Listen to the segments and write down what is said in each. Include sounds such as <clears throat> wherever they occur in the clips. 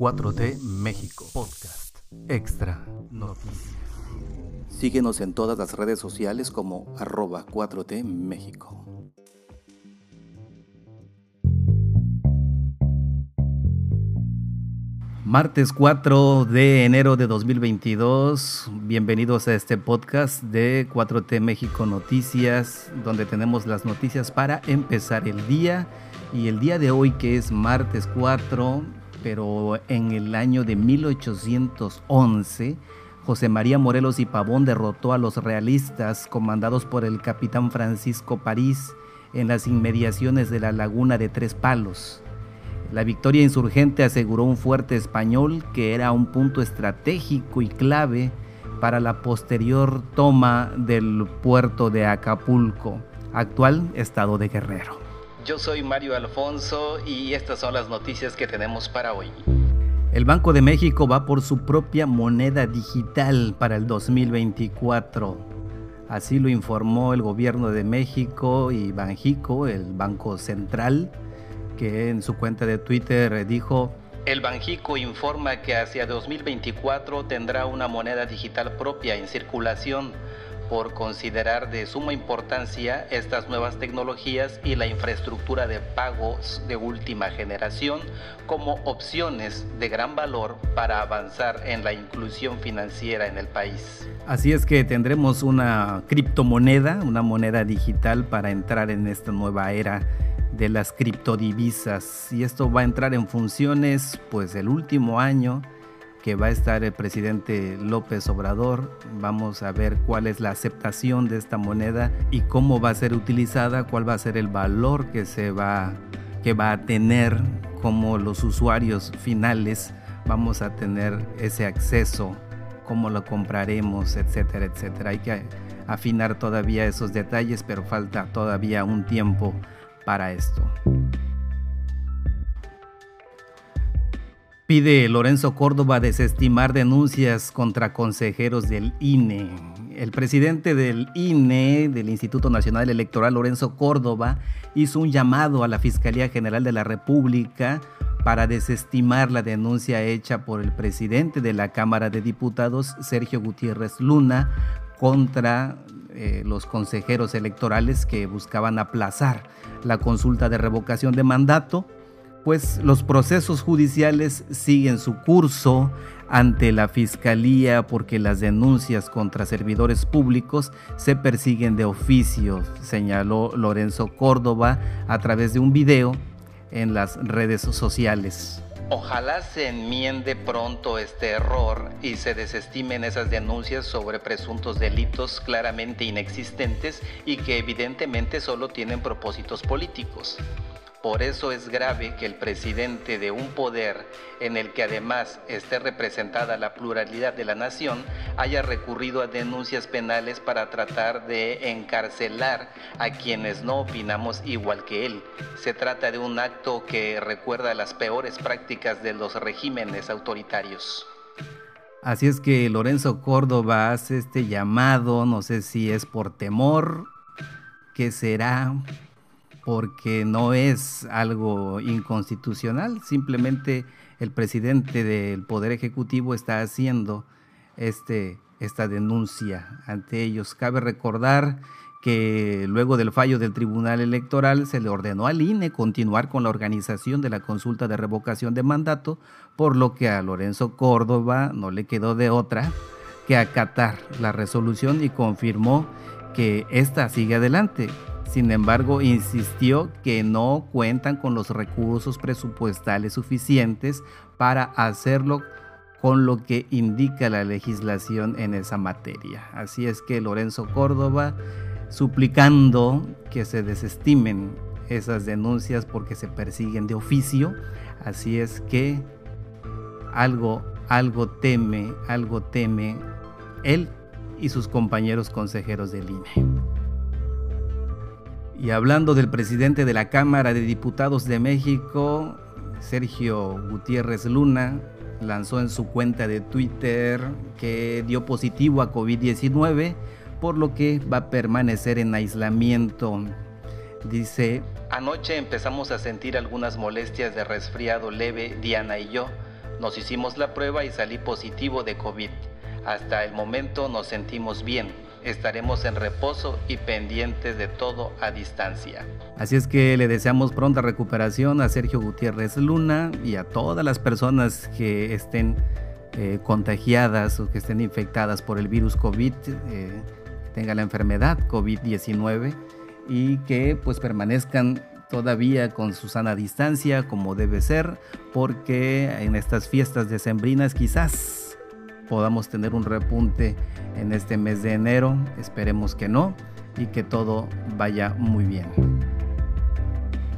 4T México Podcast Extra Noticias. Síguenos en todas las redes sociales como arroba 4T México. Martes 4 de enero de 2022, bienvenidos a este podcast de 4T México Noticias, donde tenemos las noticias para empezar el día. Y el día de hoy, que es martes 4, pero en el año de 1811, José María Morelos y Pavón derrotó a los realistas comandados por el capitán Francisco París en las inmediaciones de la laguna de Tres Palos. La victoria insurgente aseguró un fuerte español que era un punto estratégico y clave para la posterior toma del puerto de Acapulco, actual estado de Guerrero. Yo soy Mario Alfonso y estas son las noticias que tenemos para hoy. El Banco de México va por su propia moneda digital para el 2024. Así lo informó el gobierno de México y Banjico, el Banco Central, que en su cuenta de Twitter dijo, el Banjico informa que hacia 2024 tendrá una moneda digital propia en circulación por considerar de suma importancia estas nuevas tecnologías y la infraestructura de pagos de última generación como opciones de gran valor para avanzar en la inclusión financiera en el país. Así es que tendremos una criptomoneda, una moneda digital para entrar en esta nueva era de las criptodivisas y esto va a entrar en funciones pues el último año que va a estar el presidente López Obrador. Vamos a ver cuál es la aceptación de esta moneda y cómo va a ser utilizada, cuál va a ser el valor que se va que va a tener como los usuarios finales vamos a tener ese acceso, cómo lo compraremos, etcétera, etcétera. Hay que afinar todavía esos detalles, pero falta todavía un tiempo para esto. Pide Lorenzo Córdoba desestimar denuncias contra consejeros del INE. El presidente del INE, del Instituto Nacional Electoral, Lorenzo Córdoba, hizo un llamado a la Fiscalía General de la República para desestimar la denuncia hecha por el presidente de la Cámara de Diputados, Sergio Gutiérrez Luna, contra eh, los consejeros electorales que buscaban aplazar la consulta de revocación de mandato pues los procesos judiciales siguen su curso ante la Fiscalía porque las denuncias contra servidores públicos se persiguen de oficio, señaló Lorenzo Córdoba a través de un video en las redes sociales. Ojalá se enmiende pronto este error y se desestimen esas denuncias sobre presuntos delitos claramente inexistentes y que evidentemente solo tienen propósitos políticos. Por eso es grave que el presidente de un poder en el que además esté representada la pluralidad de la nación haya recurrido a denuncias penales para tratar de encarcelar a quienes no opinamos igual que él. Se trata de un acto que recuerda las peores prácticas de los regímenes autoritarios. Así es que Lorenzo Córdoba hace este llamado, no sé si es por temor, que será porque no es algo inconstitucional, simplemente el presidente del Poder Ejecutivo está haciendo este, esta denuncia ante ellos. Cabe recordar que luego del fallo del Tribunal Electoral se le ordenó al INE continuar con la organización de la consulta de revocación de mandato, por lo que a Lorenzo Córdoba no le quedó de otra que acatar la resolución y confirmó que esta sigue adelante. Sin embargo, insistió que no cuentan con los recursos presupuestales suficientes para hacerlo con lo que indica la legislación en esa materia. Así es que Lorenzo Córdoba suplicando que se desestimen esas denuncias porque se persiguen de oficio. Así es que algo, algo teme, algo teme él y sus compañeros consejeros del INE. Y hablando del presidente de la Cámara de Diputados de México, Sergio Gutiérrez Luna, lanzó en su cuenta de Twitter que dio positivo a COVID-19, por lo que va a permanecer en aislamiento. Dice, anoche empezamos a sentir algunas molestias de resfriado leve, Diana y yo Nos hicimos la prueba y salí positivo de COVID. Hasta el momento nos sentimos bien. Estaremos en reposo y pendientes de todo a distancia. Así es que le deseamos pronta recuperación a Sergio Gutiérrez Luna y a todas las personas que estén eh, contagiadas o que estén infectadas por el virus COVID, eh, la enfermedad COVID-19 y que pues permanezcan todavía con su sana distancia como debe ser, porque en estas fiestas decembrinas quizás podamos tener un repunte en este mes de enero, esperemos que no y que todo vaya muy bien.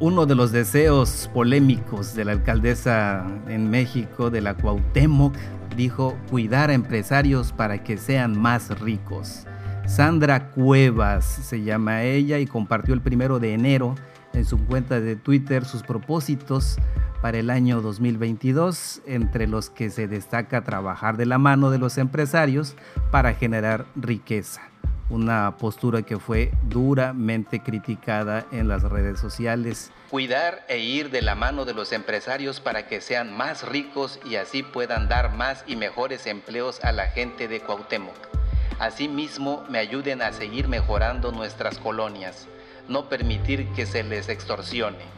Uno de los deseos polémicos de la alcaldesa en México, de la Cuauhtémoc, dijo cuidar a empresarios para que sean más ricos. Sandra Cuevas se llama ella y compartió el primero de enero en su cuenta de Twitter sus propósitos para el año 2022, entre los que se destaca trabajar de la mano de los empresarios para generar riqueza. Una postura que fue duramente criticada en las redes sociales. Cuidar e ir de la mano de los empresarios para que sean más ricos y así puedan dar más y mejores empleos a la gente de Cuauhtémoc. Asimismo, me ayuden a seguir mejorando nuestras colonias no permitir que se les extorsione.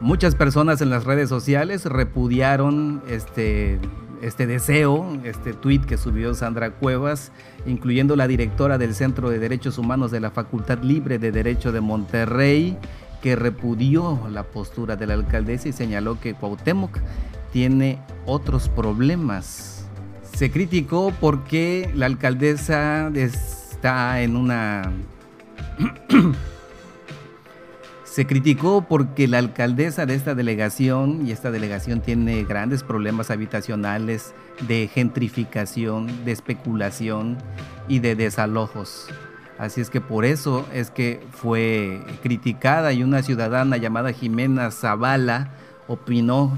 Muchas personas en las redes sociales repudiaron este, este deseo, este tweet que subió Sandra Cuevas, incluyendo la directora del Centro de Derechos Humanos de la Facultad Libre de Derecho de Monterrey, que repudió la postura de la alcaldesa y señaló que Cuauhtémoc tiene otros problemas. Se criticó porque la alcaldesa está en una <clears throat> Se criticó porque la alcaldesa de esta delegación, y esta delegación tiene grandes problemas habitacionales de gentrificación, de especulación y de desalojos. Así es que por eso es que fue criticada y una ciudadana llamada Jimena Zavala opinó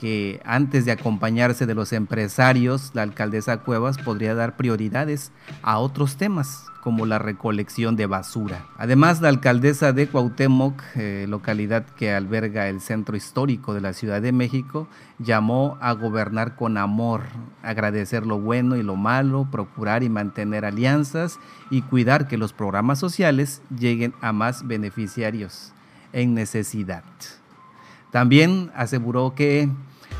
que antes de acompañarse de los empresarios, la alcaldesa Cuevas podría dar prioridades a otros temas, como la recolección de basura. Además, la alcaldesa de Cuauhtémoc, eh, localidad que alberga el centro histórico de la Ciudad de México, llamó a gobernar con amor, agradecer lo bueno y lo malo, procurar y mantener alianzas y cuidar que los programas sociales lleguen a más beneficiarios en necesidad. También aseguró que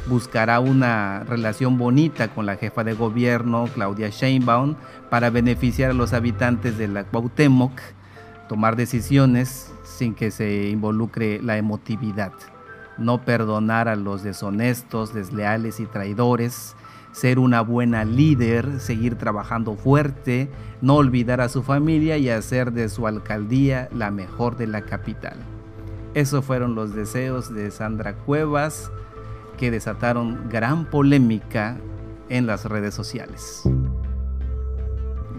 buscará una relación bonita con la jefa de gobierno, Claudia Sheinbaum, para beneficiar a los habitantes de la Cuauhtémoc, tomar decisiones sin que se involucre la emotividad, no perdonar a los deshonestos, desleales y traidores, ser una buena líder, seguir trabajando fuerte, no olvidar a su familia y hacer de su alcaldía la mejor de la capital. Esos fueron los deseos de Sandra Cuevas, que desataron gran polémica en las redes sociales.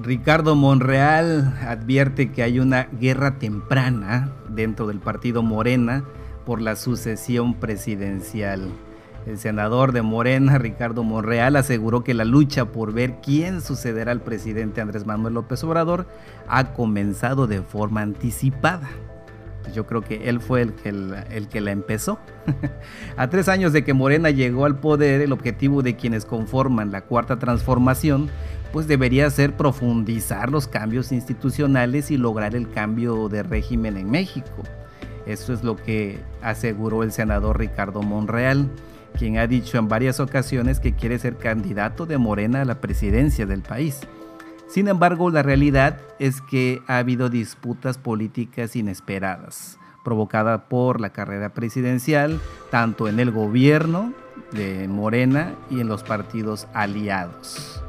Ricardo Monreal advierte que hay una guerra temprana dentro del partido Morena por la sucesión presidencial. El senador de Morena, Ricardo Monreal, aseguró que la lucha por ver quién sucederá al presidente Andrés Manuel López Obrador ha comenzado de forma anticipada. Yo creo que él fue el que, el, que la empezó. <laughs> a tres años de que Morena llegó al poder, el objetivo de quienes conforman la cuarta transformación, pues debería ser profundizar los cambios institucionales y lograr el cambio de régimen en México. Eso es lo que aseguró el senador Ricardo Monreal, quien ha dicho en varias ocasiones que quiere ser candidato de Morena a la presidencia del país. Sin embargo, la realidad es que ha habido disputas políticas inesperadas, provocadas por la carrera presidencial, tanto en el gobierno de Morena y en los partidos aliados.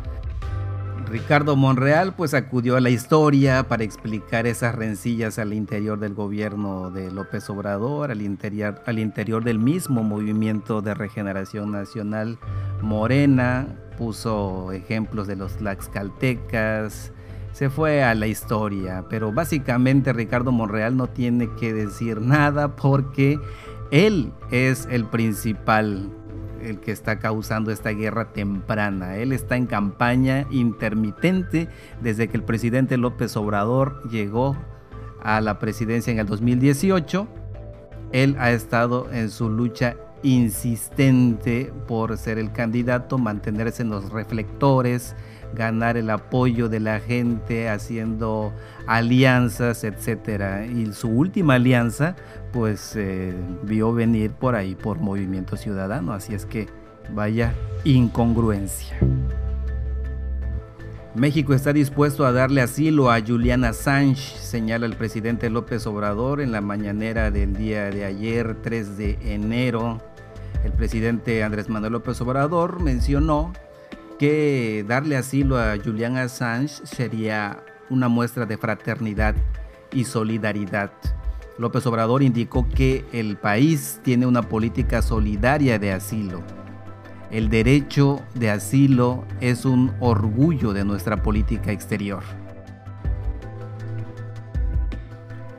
Ricardo Monreal pues acudió a la historia para explicar esas rencillas al interior del gobierno de López Obrador, al interior, al interior del mismo movimiento de regeneración nacional Morena, puso ejemplos de los Tlaxcaltecas, se fue a la historia, pero básicamente Ricardo Monreal no tiene que decir nada porque él es el principal, el que está causando esta guerra temprana. Él está en campaña intermitente desde que el presidente López Obrador llegó a la presidencia en el 2018. Él ha estado en su lucha insistente por ser el candidato, mantenerse en los reflectores, ganar el apoyo de la gente haciendo alianzas, etcétera. Y su última alianza, pues eh, vio venir por ahí por Movimiento Ciudadano, así es que vaya incongruencia. México está dispuesto a darle asilo a Julian Assange, señala el presidente López Obrador en la mañanera del día de ayer, 3 de enero. El presidente Andrés Manuel López Obrador mencionó que darle asilo a Julian Assange sería una muestra de fraternidad y solidaridad. López Obrador indicó que el país tiene una política solidaria de asilo el derecho de asilo es un orgullo de nuestra política exterior.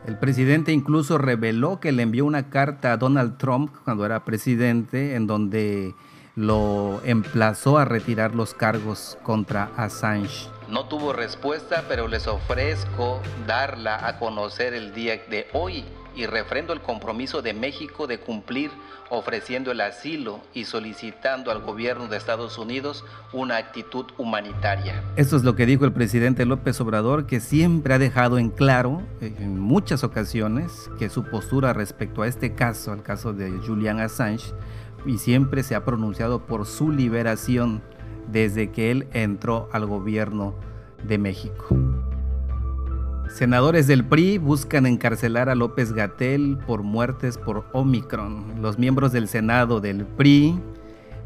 El presidente incluso reveló que le envió una carta a Donald Trump cuando era presidente en donde lo emplazó a retirar los cargos contra Assange. No tuvo respuesta, pero les ofrezco darla a conocer el día de hoy y refrendo el compromiso de México de cumplir ofreciendo el asilo y solicitando al gobierno de Estados Unidos una actitud humanitaria. Esto es lo que dijo el presidente López Obrador, que siempre ha dejado en claro en muchas ocasiones que su postura respecto a este caso, al caso de Julian Assange, y siempre se ha pronunciado por su liberación desde que él entró al gobierno de México. Senadores del PRI buscan encarcelar a López Gatel por muertes por Omicron. Los miembros del Senado del PRI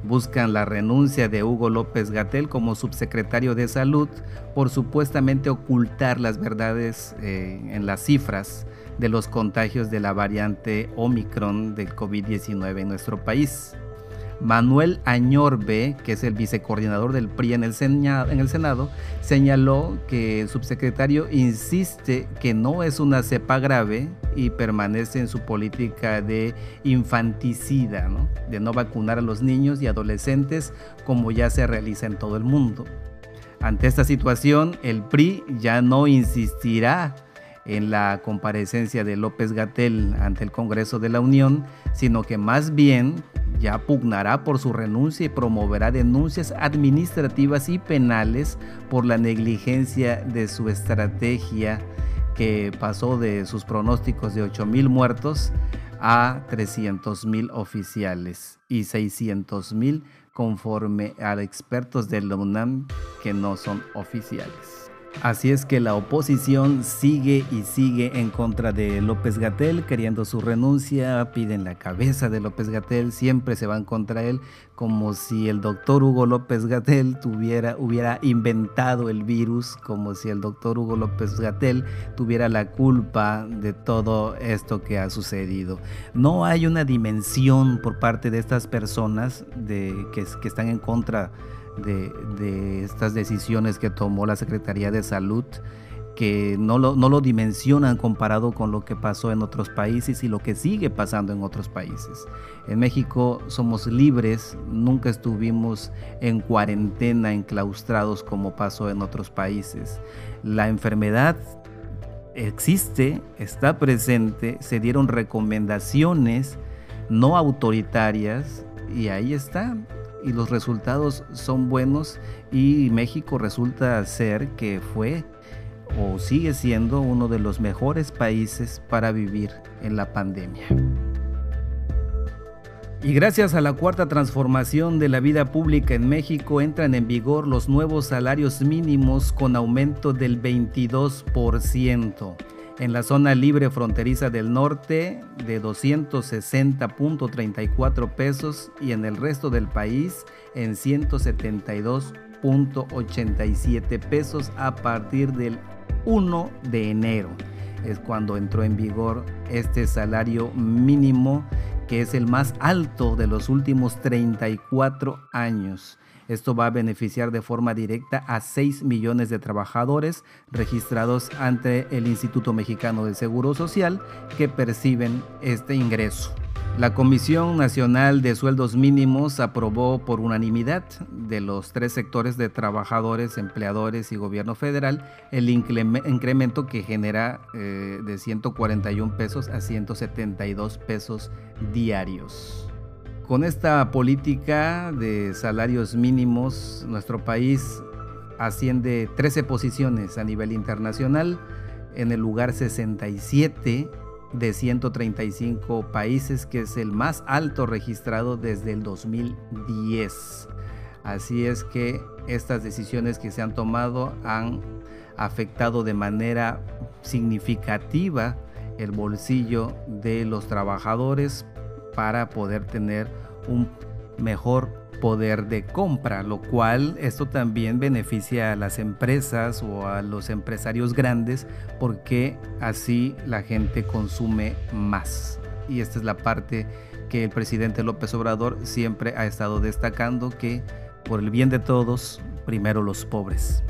buscan la renuncia de Hugo López Gatel como subsecretario de Salud por supuestamente ocultar las verdades eh, en las cifras de los contagios de la variante Omicron del COVID-19 en nuestro país. Manuel Añorbe, que es el vicecoordinador del PRI en el, Senado, señaló que el subsecretario insiste que no es una cepa grave y permanece en su política de infanticida, de no vacunar a los niños y adolescentes como ya se realiza en todo el mundo. Ante esta situación, el PRI ya no insistirá en la comparecencia de López Gatel ante el Congreso de la Unión, sino que más bien ya pugnará por su renuncia y promoverá denuncias administrativas y penales por la negligencia de su estrategia que pasó de sus pronósticos de 8 mil muertos a 300 mil oficiales y 600 mil conforme a expertos del UNAM que no son oficiales. Así es que la oposición sigue y sigue en contra de López Gatel, queriendo su renuncia, piden la cabeza de López Gatel, siempre se van contra él, como si el doctor Hugo López Gatel hubiera inventado el virus, como si el doctor Hugo López Gatel tuviera la culpa de todo esto que ha sucedido. No hay una dimensión por parte de estas personas de, que, que están en contra de, estas decisiones que tomó la Secretaría de Salud que no lo, no lo dimensionan comparado con lo que pasó en otros países y lo que sigue pasando en otros países. En México somos libres, nunca estuvimos en cuarentena, enclaustrados como pasó en otros países. La enfermedad existe, está presente, se dieron recomendaciones no autoritarias y ahí está y los resultados son buenos y México resulta ser que fue o sigue siendo uno de los mejores países para vivir en la pandemia. Y gracias a la cuarta transformación de la vida pública en México entran en vigor los nuevos salarios mínimos con aumento del 22% en la zona libre fronteriza del norte de 260.34 pesos y en el resto del país en 172.87 pesos a partir del 1 de enero. Es cuando entró en vigor este salario mínimo que es el más alto de los últimos 34 años. Esto va a beneficiar de forma directa a 6 millones de trabajadores registrados ante el Instituto Mexicano del Seguro Social que perciben este ingreso. La Comisión Nacional de Sueldos Mínimos aprobó por unanimidad de los tres sectores de trabajadores, empleadores y gobierno federal el incremento que genera eh, de 141 pesos a 172 pesos diarios. Con esta política de salarios mínimos, nuestro país asciende 13 posiciones a nivel internacional en el lugar 67 de 135 países, que es el más alto registrado desde el 2010. Así es que estas decisiones que se han tomado han afectado de manera significativa el bolsillo de los trabajadores para poder tener un mejor poder de compra, lo cual esto también beneficia a las empresas o a los empresarios grandes porque así la gente consume más. Y esta es la parte que el presidente López Obrador siempre ha estado destacando que por el bien de todos, primero los pobres.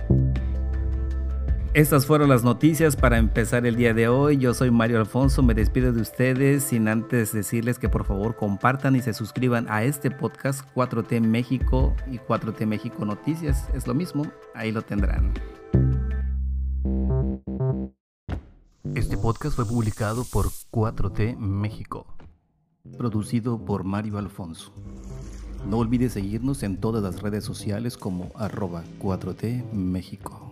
Estas fueron las noticias para empezar el día de hoy. Yo soy Mario Alfonso, me despido de ustedes sin antes decirles que por favor compartan y se suscriban a este podcast 4T México y 4T México Noticias. Es lo mismo, ahí lo tendrán. Este podcast fue publicado por 4T México, producido por Mario Alfonso. No olvides seguirnos en todas las redes sociales como arroba 4T México.